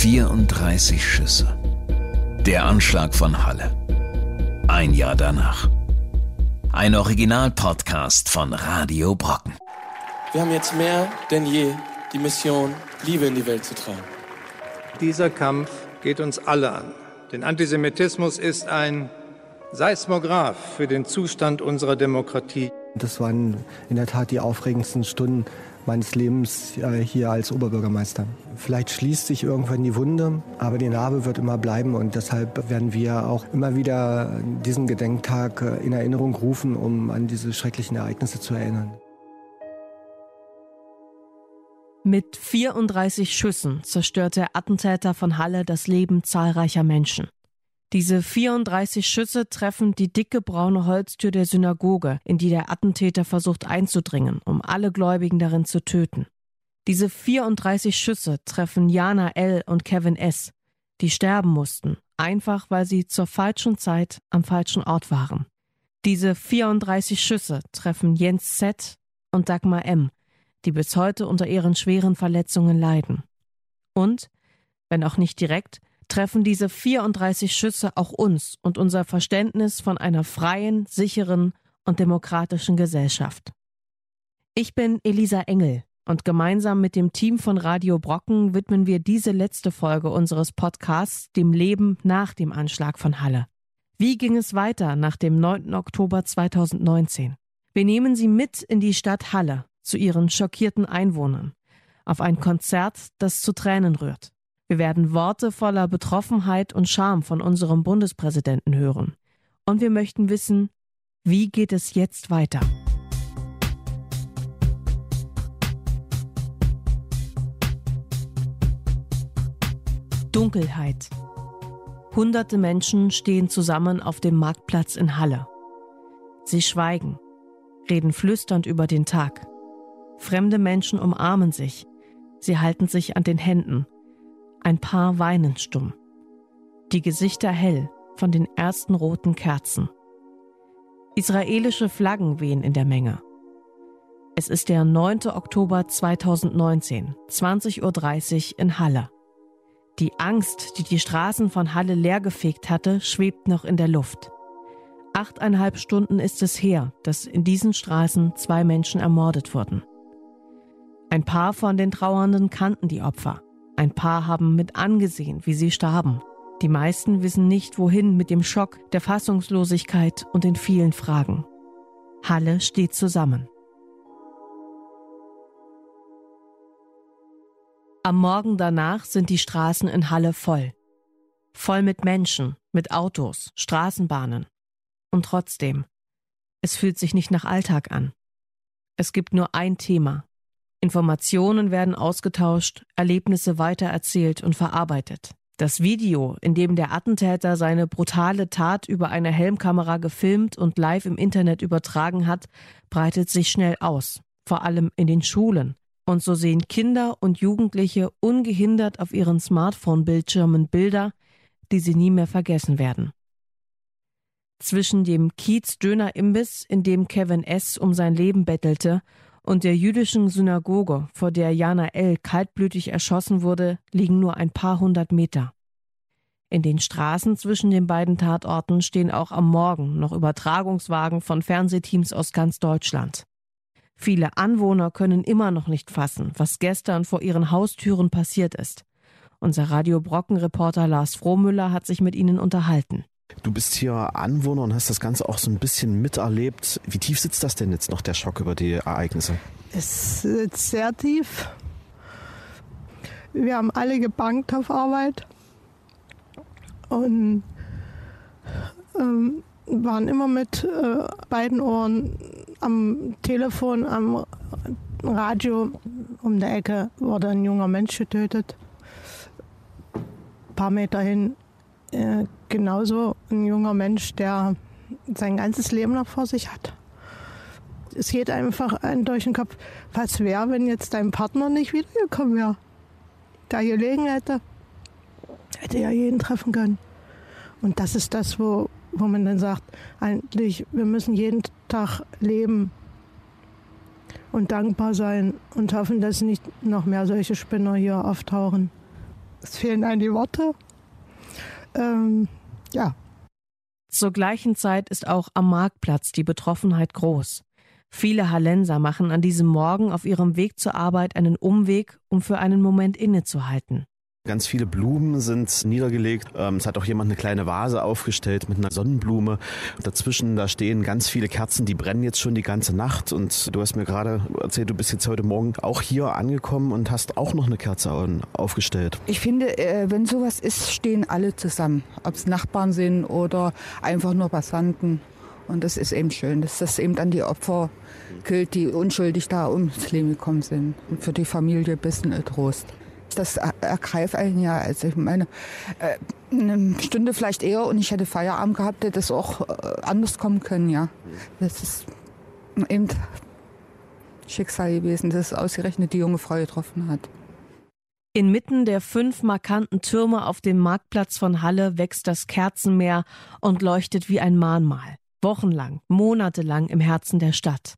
34 Schüsse. Der Anschlag von Halle. Ein Jahr danach. Ein Original-Podcast von Radio Brocken. Wir haben jetzt mehr denn je die Mission, Liebe in die Welt zu tragen. Dieser Kampf geht uns alle an. Denn Antisemitismus ist ein Seismograph für den Zustand unserer Demokratie. Das waren in der Tat die aufregendsten Stunden meines Lebens äh, hier als Oberbürgermeister. Vielleicht schließt sich irgendwann die Wunde, aber die Narbe wird immer bleiben und deshalb werden wir auch immer wieder diesen Gedenktag äh, in Erinnerung rufen, um an diese schrecklichen Ereignisse zu erinnern. Mit 34 Schüssen zerstörte der Attentäter von Halle das Leben zahlreicher Menschen. Diese 34 Schüsse treffen die dicke braune Holztür der Synagoge, in die der Attentäter versucht einzudringen, um alle Gläubigen darin zu töten. Diese 34 Schüsse treffen Jana L. und Kevin S., die sterben mussten, einfach weil sie zur falschen Zeit am falschen Ort waren. Diese 34 Schüsse treffen Jens Z. und Dagmar M., die bis heute unter ihren schweren Verletzungen leiden. Und, wenn auch nicht direkt, treffen diese 34 Schüsse auch uns und unser Verständnis von einer freien, sicheren und demokratischen Gesellschaft. Ich bin Elisa Engel und gemeinsam mit dem Team von Radio Brocken widmen wir diese letzte Folge unseres Podcasts dem Leben nach dem Anschlag von Halle. Wie ging es weiter nach dem 9. Oktober 2019? Wir nehmen Sie mit in die Stadt Halle zu ihren schockierten Einwohnern, auf ein Konzert, das zu Tränen rührt. Wir werden Worte voller Betroffenheit und Scham von unserem Bundespräsidenten hören. Und wir möchten wissen, wie geht es jetzt weiter? Dunkelheit. Hunderte Menschen stehen zusammen auf dem Marktplatz in Halle. Sie schweigen, reden flüsternd über den Tag. Fremde Menschen umarmen sich. Sie halten sich an den Händen ein Paar weinen stumm. Die Gesichter hell von den ersten roten Kerzen. Israelische Flaggen wehen in der Menge. Es ist der 9. Oktober 2019, 20.30 Uhr in Halle. Die Angst, die die Straßen von Halle leergefegt hatte, schwebt noch in der Luft. Achteinhalb Stunden ist es her, dass in diesen Straßen zwei Menschen ermordet wurden. Ein paar von den Trauernden kannten die Opfer. Ein paar haben mit angesehen, wie sie starben. Die meisten wissen nicht, wohin mit dem Schock, der Fassungslosigkeit und den vielen Fragen. Halle steht zusammen. Am Morgen danach sind die Straßen in Halle voll. Voll mit Menschen, mit Autos, Straßenbahnen. Und trotzdem, es fühlt sich nicht nach Alltag an. Es gibt nur ein Thema, Informationen werden ausgetauscht, Erlebnisse weitererzählt und verarbeitet. Das Video, in dem der Attentäter seine brutale Tat über eine Helmkamera gefilmt und live im Internet übertragen hat, breitet sich schnell aus, vor allem in den Schulen. Und so sehen Kinder und Jugendliche ungehindert auf ihren Smartphone-Bildschirmen Bilder, die sie nie mehr vergessen werden. Zwischen dem Kiez-Döner-Imbiss, in dem Kevin S. um sein Leben bettelte, und der jüdischen Synagoge, vor der Jana L. kaltblütig erschossen wurde, liegen nur ein paar hundert Meter. In den Straßen zwischen den beiden Tatorten stehen auch am Morgen noch Übertragungswagen von Fernsehteams aus ganz Deutschland. Viele Anwohner können immer noch nicht fassen, was gestern vor ihren Haustüren passiert ist. Unser Radio Brocken Reporter Lars Frohmüller hat sich mit ihnen unterhalten. Du bist hier Anwohner und hast das Ganze auch so ein bisschen miterlebt. Wie tief sitzt das denn jetzt noch, der Schock über die Ereignisse? Es sitzt sehr tief. Wir haben alle gebankt auf Arbeit und ähm, waren immer mit äh, beiden Ohren am Telefon, am Radio. Um der Ecke wurde ein junger Mensch getötet. Ein paar Meter hin äh, genauso ein junger Mensch, der sein ganzes Leben noch vor sich hat. Es geht einfach ein durch den Kopf, was wäre, wenn jetzt dein Partner nicht wiedergekommen wäre? Da gelegen hätte, hätte ja jeden treffen können. Und das ist das, wo, wo man dann sagt, eigentlich, wir müssen jeden Tag leben und dankbar sein und hoffen, dass nicht noch mehr solche Spinner hier auftauchen. es fehlen einem die Worte. Ähm, ja. Zur gleichen Zeit ist auch am Marktplatz die Betroffenheit groß. Viele Hallenser machen an diesem Morgen auf ihrem Weg zur Arbeit einen Umweg, um für einen Moment innezuhalten. Ganz viele Blumen sind niedergelegt. Ähm, es hat auch jemand eine kleine Vase aufgestellt mit einer Sonnenblume. Dazwischen, da stehen ganz viele Kerzen, die brennen jetzt schon die ganze Nacht. Und du hast mir gerade erzählt, du bist jetzt heute Morgen auch hier angekommen und hast auch noch eine Kerze aufgestellt. Ich finde, äh, wenn sowas ist, stehen alle zusammen. Ob es Nachbarn sind oder einfach nur Passanten. Und das ist eben schön, dass das eben dann die Opfer gilt, die unschuldig da ums Leben gekommen sind. Und für die Familie ein bisschen Trost. Das ergreift einen ja. Also ich meine, äh, eine Stunde vielleicht eher und ich hätte Feierabend gehabt, hätte das auch äh, anders kommen können, ja. Das ist eben Schicksal gewesen, dass ausgerechnet die junge Frau getroffen hat. Inmitten der fünf markanten Türme auf dem Marktplatz von Halle wächst das Kerzenmeer und leuchtet wie ein Mahnmal. Wochenlang, monatelang im Herzen der Stadt.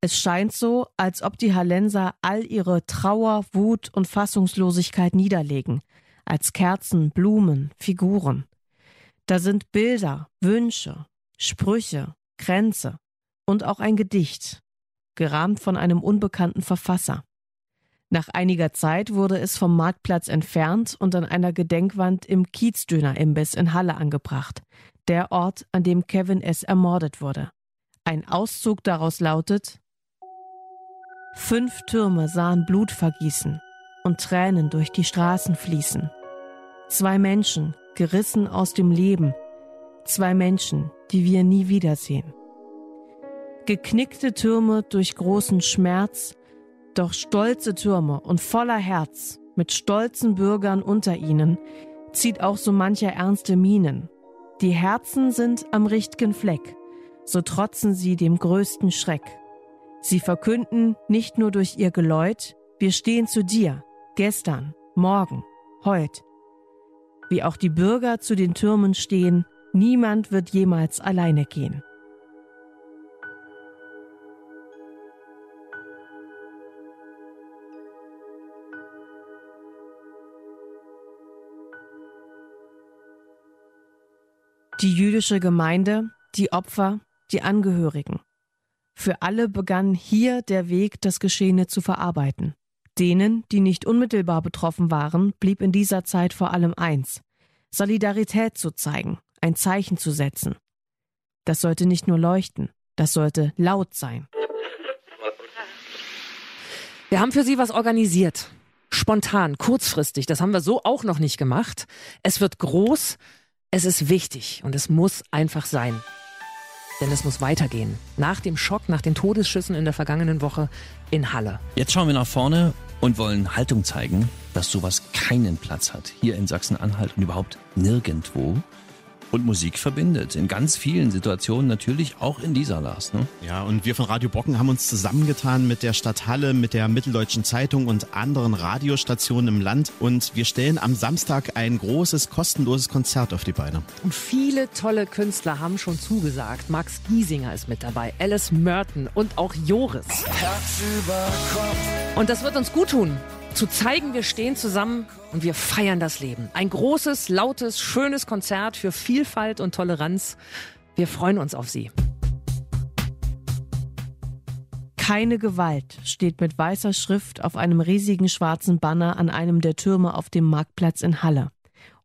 Es scheint so, als ob die Hallenser all ihre Trauer, Wut und Fassungslosigkeit niederlegen, als Kerzen, Blumen, Figuren. Da sind Bilder, Wünsche, Sprüche, Kränze und auch ein Gedicht, gerahmt von einem unbekannten Verfasser. Nach einiger Zeit wurde es vom Marktplatz entfernt und an einer Gedenkwand im Kiezdöner-Imbiss in Halle angebracht, der Ort, an dem Kevin S. ermordet wurde. Ein Auszug daraus lautet Fünf Türme sahen Blut vergießen und Tränen durch die Straßen fließen. Zwei Menschen, gerissen aus dem Leben, zwei Menschen, die wir nie wiedersehen. Geknickte Türme durch großen Schmerz, doch stolze Türme und voller Herz, mit stolzen Bürgern unter ihnen, zieht auch so mancher ernste Mienen. Die Herzen sind am richtigen Fleck, so trotzen sie dem größten Schreck. Sie verkünden nicht nur durch ihr Geläut, wir stehen zu dir, gestern, morgen, heut. Wie auch die Bürger zu den Türmen stehen, niemand wird jemals alleine gehen. Die jüdische Gemeinde, die Opfer, die Angehörigen. Für alle begann hier der Weg, das Geschehene zu verarbeiten. Denen, die nicht unmittelbar betroffen waren, blieb in dieser Zeit vor allem eins Solidarität zu zeigen, ein Zeichen zu setzen. Das sollte nicht nur leuchten, das sollte laut sein. Wir haben für Sie was organisiert. Spontan, kurzfristig. Das haben wir so auch noch nicht gemacht. Es wird groß, es ist wichtig und es muss einfach sein. Denn es muss weitergehen. Nach dem Schock, nach den Todesschüssen in der vergangenen Woche in Halle. Jetzt schauen wir nach vorne und wollen Haltung zeigen, dass sowas keinen Platz hat. Hier in Sachsen-Anhalt und überhaupt nirgendwo und Musik verbindet. In ganz vielen Situationen natürlich auch in dieser Lars. Ne? Ja, und wir von Radio Bocken haben uns zusammengetan mit der Stadt Halle, mit der Mitteldeutschen Zeitung und anderen Radiostationen im Land. Und wir stellen am Samstag ein großes, kostenloses Konzert auf die Beine. Und viele tolle Künstler haben schon zugesagt. Max Giesinger ist mit dabei, Alice Merton und auch Joris. Herz über Kopf. Und das wird uns gut tun zu zeigen, wir stehen zusammen und wir feiern das Leben. Ein großes, lautes, schönes Konzert für Vielfalt und Toleranz. Wir freuen uns auf Sie. Keine Gewalt steht mit weißer Schrift auf einem riesigen schwarzen Banner an einem der Türme auf dem Marktplatz in Halle.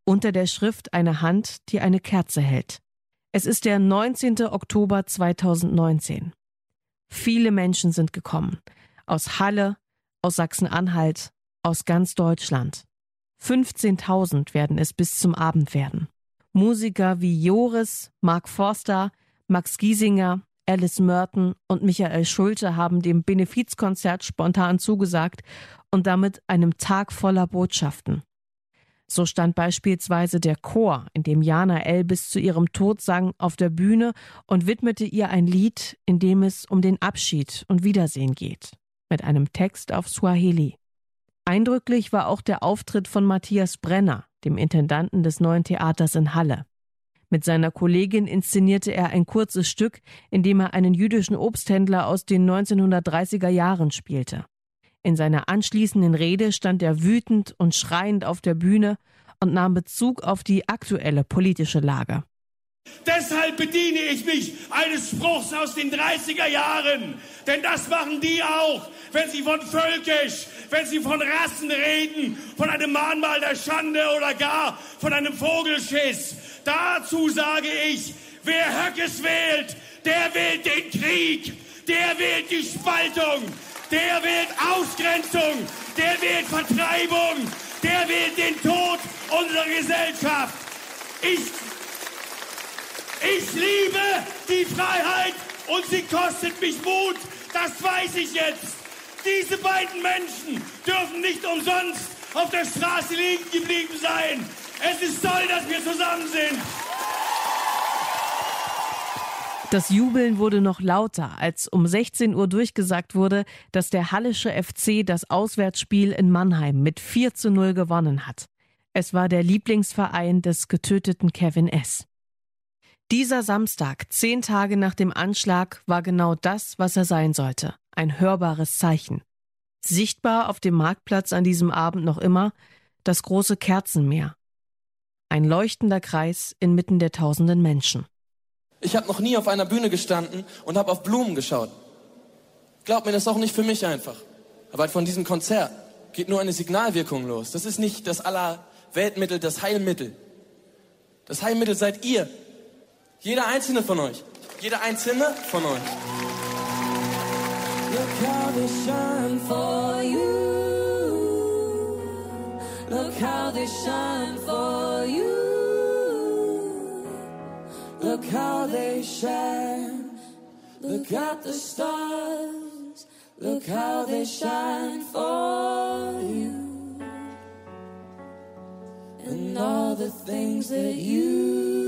Unter der Schrift eine Hand, die eine Kerze hält. Es ist der 19. Oktober 2019. Viele Menschen sind gekommen. Aus Halle, aus Sachsen-Anhalt, aus ganz Deutschland. 15.000 werden es bis zum Abend werden. Musiker wie Joris, Mark Forster, Max Giesinger, Alice Merton und Michael Schulte haben dem Benefizkonzert spontan zugesagt und damit einem Tag voller Botschaften. So stand beispielsweise der Chor, in dem Jana L. bis zu ihrem Tod sang, auf der Bühne und widmete ihr ein Lied, in dem es um den Abschied und Wiedersehen geht, mit einem Text auf Swahili. Eindrücklich war auch der Auftritt von Matthias Brenner, dem Intendanten des neuen Theaters in Halle. Mit seiner Kollegin inszenierte er ein kurzes Stück, in dem er einen jüdischen Obsthändler aus den 1930er Jahren spielte. In seiner anschließenden Rede stand er wütend und schreiend auf der Bühne und nahm Bezug auf die aktuelle politische Lage. Deshalb bediene ich mich eines Spruchs aus den 30er Jahren. Denn das machen die auch, wenn sie von völkisch, wenn sie von Rassen reden, von einem Mahnmal der Schande oder gar von einem Vogelschiss. Dazu sage ich, wer Höckes wählt, der wählt den Krieg, der wählt die Spaltung, der wählt Ausgrenzung, der wählt Vertreibung, der wählt den Tod unserer Gesellschaft. Ich ich liebe die Freiheit und sie kostet mich Mut. Das weiß ich jetzt. Diese beiden Menschen dürfen nicht umsonst auf der Straße liegen geblieben sein. Es ist toll, dass wir zusammen sind. Das Jubeln wurde noch lauter, als um 16 Uhr durchgesagt wurde, dass der Hallische FC das Auswärtsspiel in Mannheim mit 4 zu 0 gewonnen hat. Es war der Lieblingsverein des getöteten Kevin S. Dieser Samstag, zehn Tage nach dem Anschlag, war genau das, was er sein sollte. Ein hörbares Zeichen. Sichtbar auf dem Marktplatz an diesem Abend noch immer das große Kerzenmeer. Ein leuchtender Kreis inmitten der tausenden Menschen. Ich habe noch nie auf einer Bühne gestanden und habe auf Blumen geschaut. Glaub mir, das ist auch nicht für mich einfach. Aber von diesem Konzert geht nur eine Signalwirkung los. Das ist nicht das aller Weltmittel, das Heilmittel. Das Heilmittel seid ihr, jeder einzelne von euch. Jeder einzelne von euch. Look how they shine for you. Look how they shine for you. Look how they shine. Look at the stars. Look how they shine for you. And all the things that you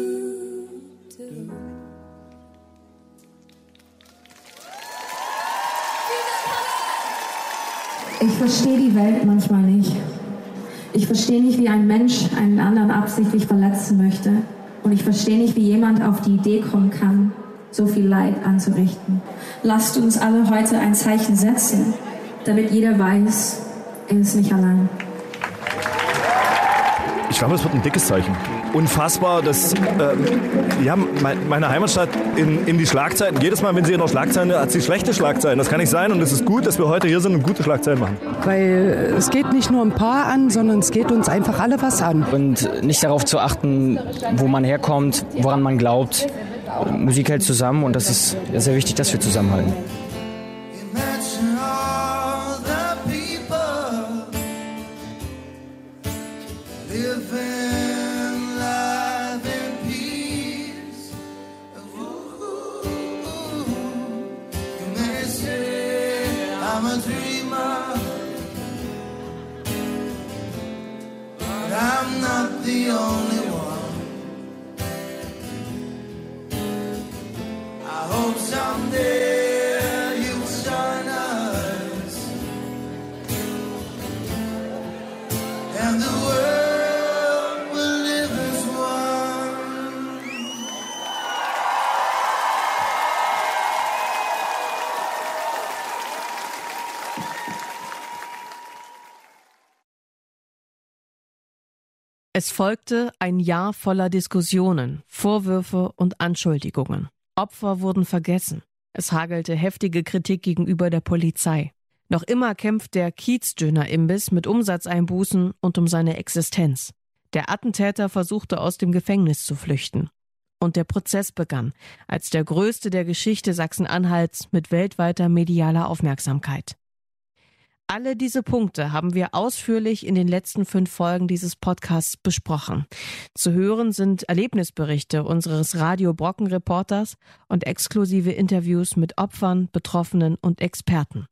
verstehe die Welt manchmal nicht. Ich verstehe nicht, wie ein Mensch einen anderen absichtlich verletzen möchte. Und ich verstehe nicht, wie jemand auf die Idee kommen kann, so viel Leid anzurichten. Lasst uns alle heute ein Zeichen setzen, damit jeder weiß, er ist nicht allein. Ich glaube, es wird ein dickes Zeichen. Unfassbar, dass äh, ja, meine Heimatstadt in, in die Schlagzeilen, jedes Mal, wenn sie in der Schlagzeile hat sie schlechte Schlagzeilen. Das kann nicht sein und es ist gut, dass wir heute hier sind und gute Schlagzeilen machen. Weil es geht nicht nur ein paar an, sondern es geht uns einfach alle was an. Und nicht darauf zu achten, wo man herkommt, woran man glaubt. Musik hält zusammen und das ist sehr wichtig, dass wir zusammenhalten. Es folgte ein Jahr voller Diskussionen, Vorwürfe und Anschuldigungen. Opfer wurden vergessen. Es hagelte heftige Kritik gegenüber der Polizei. Noch immer kämpft der Kiezdöner-Imbiss mit Umsatzeinbußen und um seine Existenz. Der Attentäter versuchte aus dem Gefängnis zu flüchten. Und der Prozess begann, als der größte der Geschichte Sachsen-Anhalts mit weltweiter medialer Aufmerksamkeit. Alle diese Punkte haben wir ausführlich in den letzten fünf Folgen dieses Podcasts besprochen. Zu hören sind Erlebnisberichte unseres Radio Brocken Reporters und exklusive Interviews mit Opfern, Betroffenen und Experten.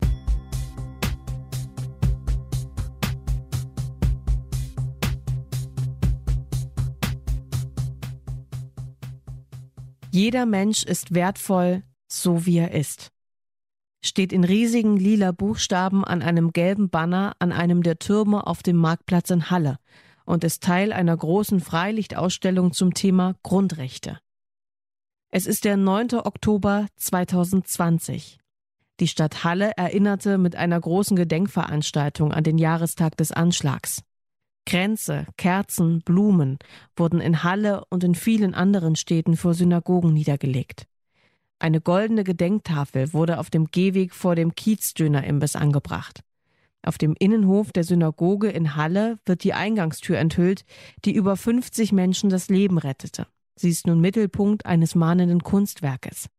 Jeder Mensch ist wertvoll, so wie er ist steht in riesigen lila Buchstaben an einem gelben Banner an einem der Türme auf dem Marktplatz in Halle und ist Teil einer großen Freilichtausstellung zum Thema Grundrechte. Es ist der 9. Oktober 2020. Die Stadt Halle erinnerte mit einer großen Gedenkveranstaltung an den Jahrestag des Anschlags. Kränze, Kerzen, Blumen wurden in Halle und in vielen anderen Städten vor Synagogen niedergelegt. Eine goldene Gedenktafel wurde auf dem Gehweg vor dem Kiezdöner-Imbiss angebracht. Auf dem Innenhof der Synagoge in Halle wird die Eingangstür enthüllt, die über 50 Menschen das Leben rettete. Sie ist nun Mittelpunkt eines mahnenden Kunstwerkes.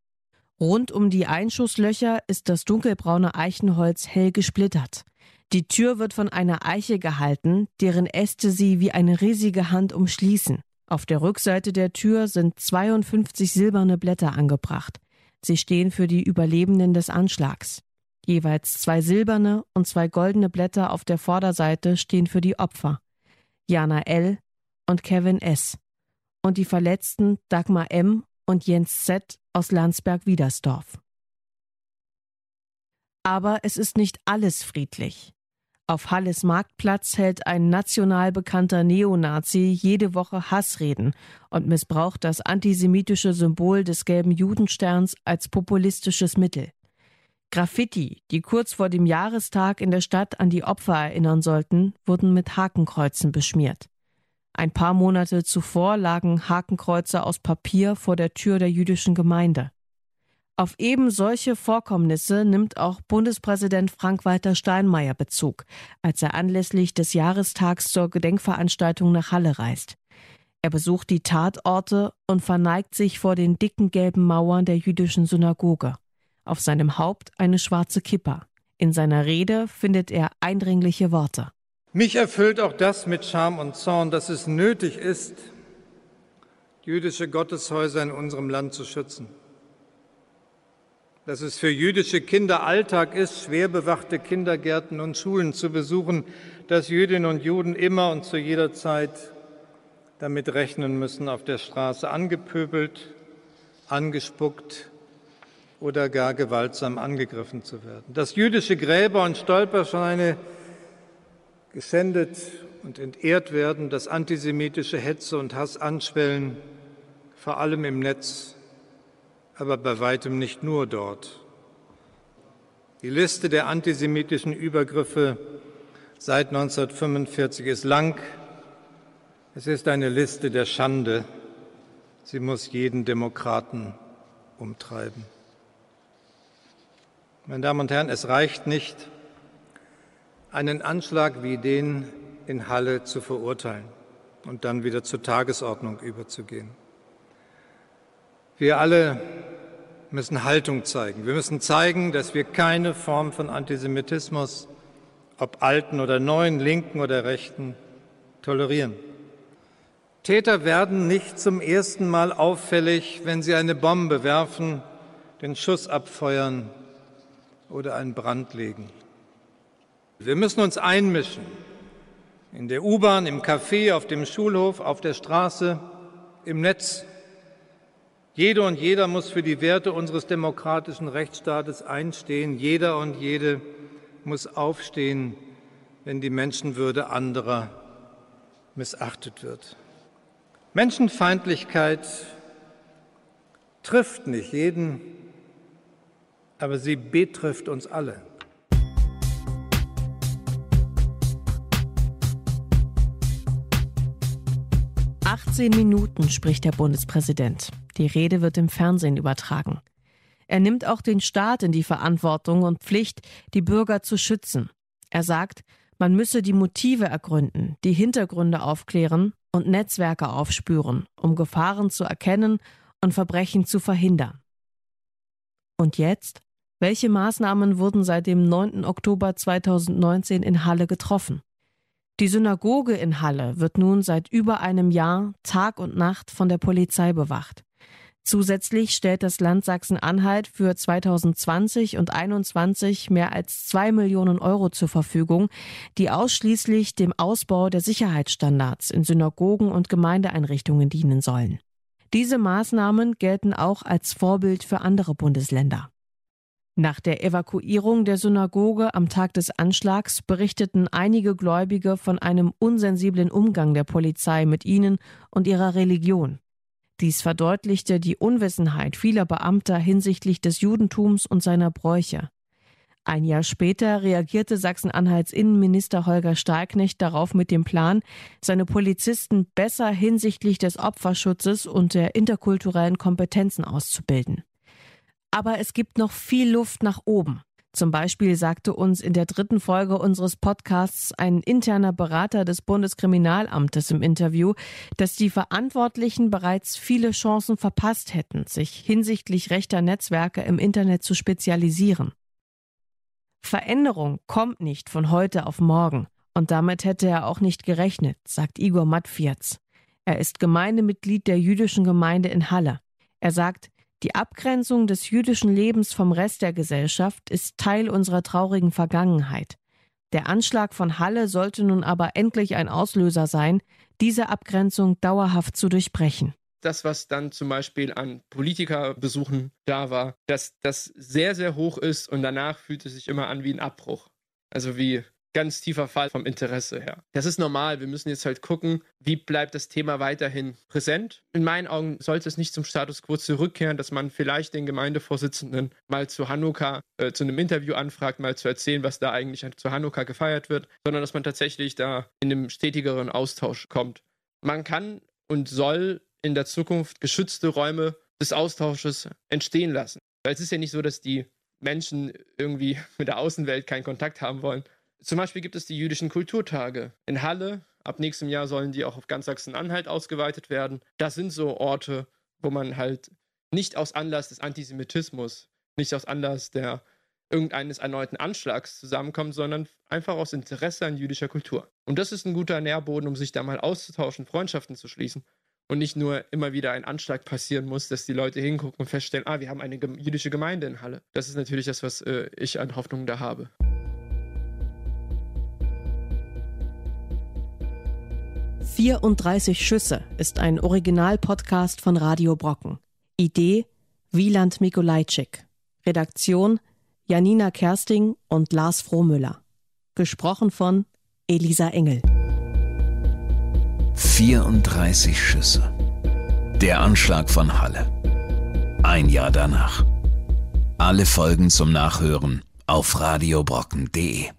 Rund um die Einschusslöcher ist das dunkelbraune Eichenholz hell gesplittert. Die Tür wird von einer Eiche gehalten, deren Äste sie wie eine riesige Hand umschließen. Auf der Rückseite der Tür sind 52 silberne Blätter angebracht. Sie stehen für die Überlebenden des Anschlags. Jeweils zwei silberne und zwei goldene Blätter auf der Vorderseite stehen für die Opfer. Jana L. und Kevin S. Und die Verletzten Dagmar M. und Jens Z. aus Landsberg-Wiedersdorf. Aber es ist nicht alles friedlich. Auf Halles Marktplatz hält ein national bekannter Neonazi jede Woche Hassreden und missbraucht das antisemitische Symbol des gelben Judensterns als populistisches Mittel. Graffiti, die kurz vor dem Jahrestag in der Stadt an die Opfer erinnern sollten, wurden mit Hakenkreuzen beschmiert. Ein paar Monate zuvor lagen Hakenkreuze aus Papier vor der Tür der jüdischen Gemeinde. Auf eben solche Vorkommnisse nimmt auch Bundespräsident Frank-Walter Steinmeier Bezug, als er anlässlich des Jahrestags zur Gedenkveranstaltung nach Halle reist. Er besucht die Tatorte und verneigt sich vor den dicken gelben Mauern der jüdischen Synagoge auf seinem Haupt eine schwarze Kippa. In seiner Rede findet er eindringliche Worte. Mich erfüllt auch das mit Scham und Zorn, dass es nötig ist, jüdische Gotteshäuser in unserem Land zu schützen. Dass es für jüdische Kinder Alltag ist, schwer bewachte Kindergärten und Schulen zu besuchen, dass Jüdinnen und Juden immer und zu jeder Zeit damit rechnen müssen, auf der Straße angepöbelt, angespuckt, oder gar gewaltsam angegriffen zu werden. Dass jüdische Gräber und Stolperscheine geschändet und entehrt werden, dass antisemitische Hetze und Hass anschwellen, vor allem im Netz, aber bei weitem nicht nur dort. Die Liste der antisemitischen Übergriffe seit 1945 ist lang. Es ist eine Liste der Schande. Sie muss jeden Demokraten umtreiben. Meine Damen und Herren, es reicht nicht, einen Anschlag wie den in Halle zu verurteilen und dann wieder zur Tagesordnung überzugehen. Wir alle müssen Haltung zeigen. Wir müssen zeigen, dass wir keine Form von Antisemitismus, ob alten oder neuen, linken oder rechten, tolerieren. Täter werden nicht zum ersten Mal auffällig, wenn sie eine Bombe werfen, den Schuss abfeuern oder einen Brand legen. Wir müssen uns einmischen. In der U-Bahn, im Café, auf dem Schulhof, auf der Straße, im Netz. Jede und jeder muss für die Werte unseres demokratischen Rechtsstaates einstehen. Jeder und jede muss aufstehen, wenn die Menschenwürde anderer missachtet wird. Menschenfeindlichkeit trifft nicht jeden aber sie betrifft uns alle. Achtzehn Minuten spricht der Bundespräsident. Die Rede wird im Fernsehen übertragen. Er nimmt auch den Staat in die Verantwortung und Pflicht, die Bürger zu schützen. Er sagt, man müsse die Motive ergründen, die Hintergründe aufklären und Netzwerke aufspüren, um Gefahren zu erkennen und Verbrechen zu verhindern. Und jetzt? Welche Maßnahmen wurden seit dem 9. Oktober 2019 in Halle getroffen? Die Synagoge in Halle wird nun seit über einem Jahr Tag und Nacht von der Polizei bewacht. Zusätzlich stellt das Land Sachsen-Anhalt für 2020 und 2021 mehr als zwei Millionen Euro zur Verfügung, die ausschließlich dem Ausbau der Sicherheitsstandards in Synagogen und Gemeindeeinrichtungen dienen sollen. Diese Maßnahmen gelten auch als Vorbild für andere Bundesländer. Nach der Evakuierung der Synagoge am Tag des Anschlags berichteten einige Gläubige von einem unsensiblen Umgang der Polizei mit ihnen und ihrer Religion. Dies verdeutlichte die Unwissenheit vieler Beamter hinsichtlich des Judentums und seiner Bräuche. Ein Jahr später reagierte Sachsen-Anhalts Innenminister Holger Stahlknecht darauf mit dem Plan, seine Polizisten besser hinsichtlich des Opferschutzes und der interkulturellen Kompetenzen auszubilden. Aber es gibt noch viel Luft nach oben. Zum Beispiel sagte uns in der dritten Folge unseres Podcasts ein interner Berater des Bundeskriminalamtes im Interview, dass die Verantwortlichen bereits viele Chancen verpasst hätten, sich hinsichtlich rechter Netzwerke im Internet zu spezialisieren. Veränderung kommt nicht von heute auf morgen. Und damit hätte er auch nicht gerechnet, sagt Igor Matfiaz. Er ist Gemeindemitglied der jüdischen Gemeinde in Halle. Er sagt, die Abgrenzung des jüdischen Lebens vom Rest der Gesellschaft ist Teil unserer traurigen Vergangenheit. Der Anschlag von Halle sollte nun aber endlich ein Auslöser sein, diese Abgrenzung dauerhaft zu durchbrechen. Das, was dann zum Beispiel an Politikerbesuchen da war, dass das sehr, sehr hoch ist und danach fühlt es sich immer an wie ein Abbruch. Also wie ganz tiefer Fall vom Interesse her. Das ist normal. Wir müssen jetzt halt gucken, wie bleibt das Thema weiterhin präsent. In meinen Augen sollte es nicht zum Status quo zurückkehren, dass man vielleicht den Gemeindevorsitzenden mal zu Hanukkah äh, zu einem Interview anfragt, mal zu erzählen, was da eigentlich zu Hanukkah gefeiert wird, sondern dass man tatsächlich da in einem stetigeren Austausch kommt. Man kann und soll in der Zukunft geschützte Räume des Austausches entstehen lassen. Weil es ist ja nicht so, dass die Menschen irgendwie mit der Außenwelt keinen Kontakt haben wollen, zum Beispiel gibt es die jüdischen Kulturtage in Halle. Ab nächstem Jahr sollen die auch auf ganz Sachsen-Anhalt ausgeweitet werden. Das sind so Orte, wo man halt nicht aus Anlass des Antisemitismus, nicht aus Anlass der irgendeines erneuten Anschlags zusammenkommt, sondern einfach aus Interesse an jüdischer Kultur. Und das ist ein guter Nährboden, um sich da mal auszutauschen, Freundschaften zu schließen. Und nicht nur immer wieder ein Anschlag passieren muss, dass die Leute hingucken und feststellen, ah, wir haben eine jüdische Gemeinde in Halle. Das ist natürlich das, was äh, ich an Hoffnung da habe. 34 Schüsse ist ein Original-Podcast von Radio Brocken. Idee Wieland Mikolajczyk. Redaktion Janina Kersting und Lars Frohmüller. Gesprochen von Elisa Engel. 34 Schüsse. Der Anschlag von Halle. Ein Jahr danach. Alle Folgen zum Nachhören auf radiobrocken.de.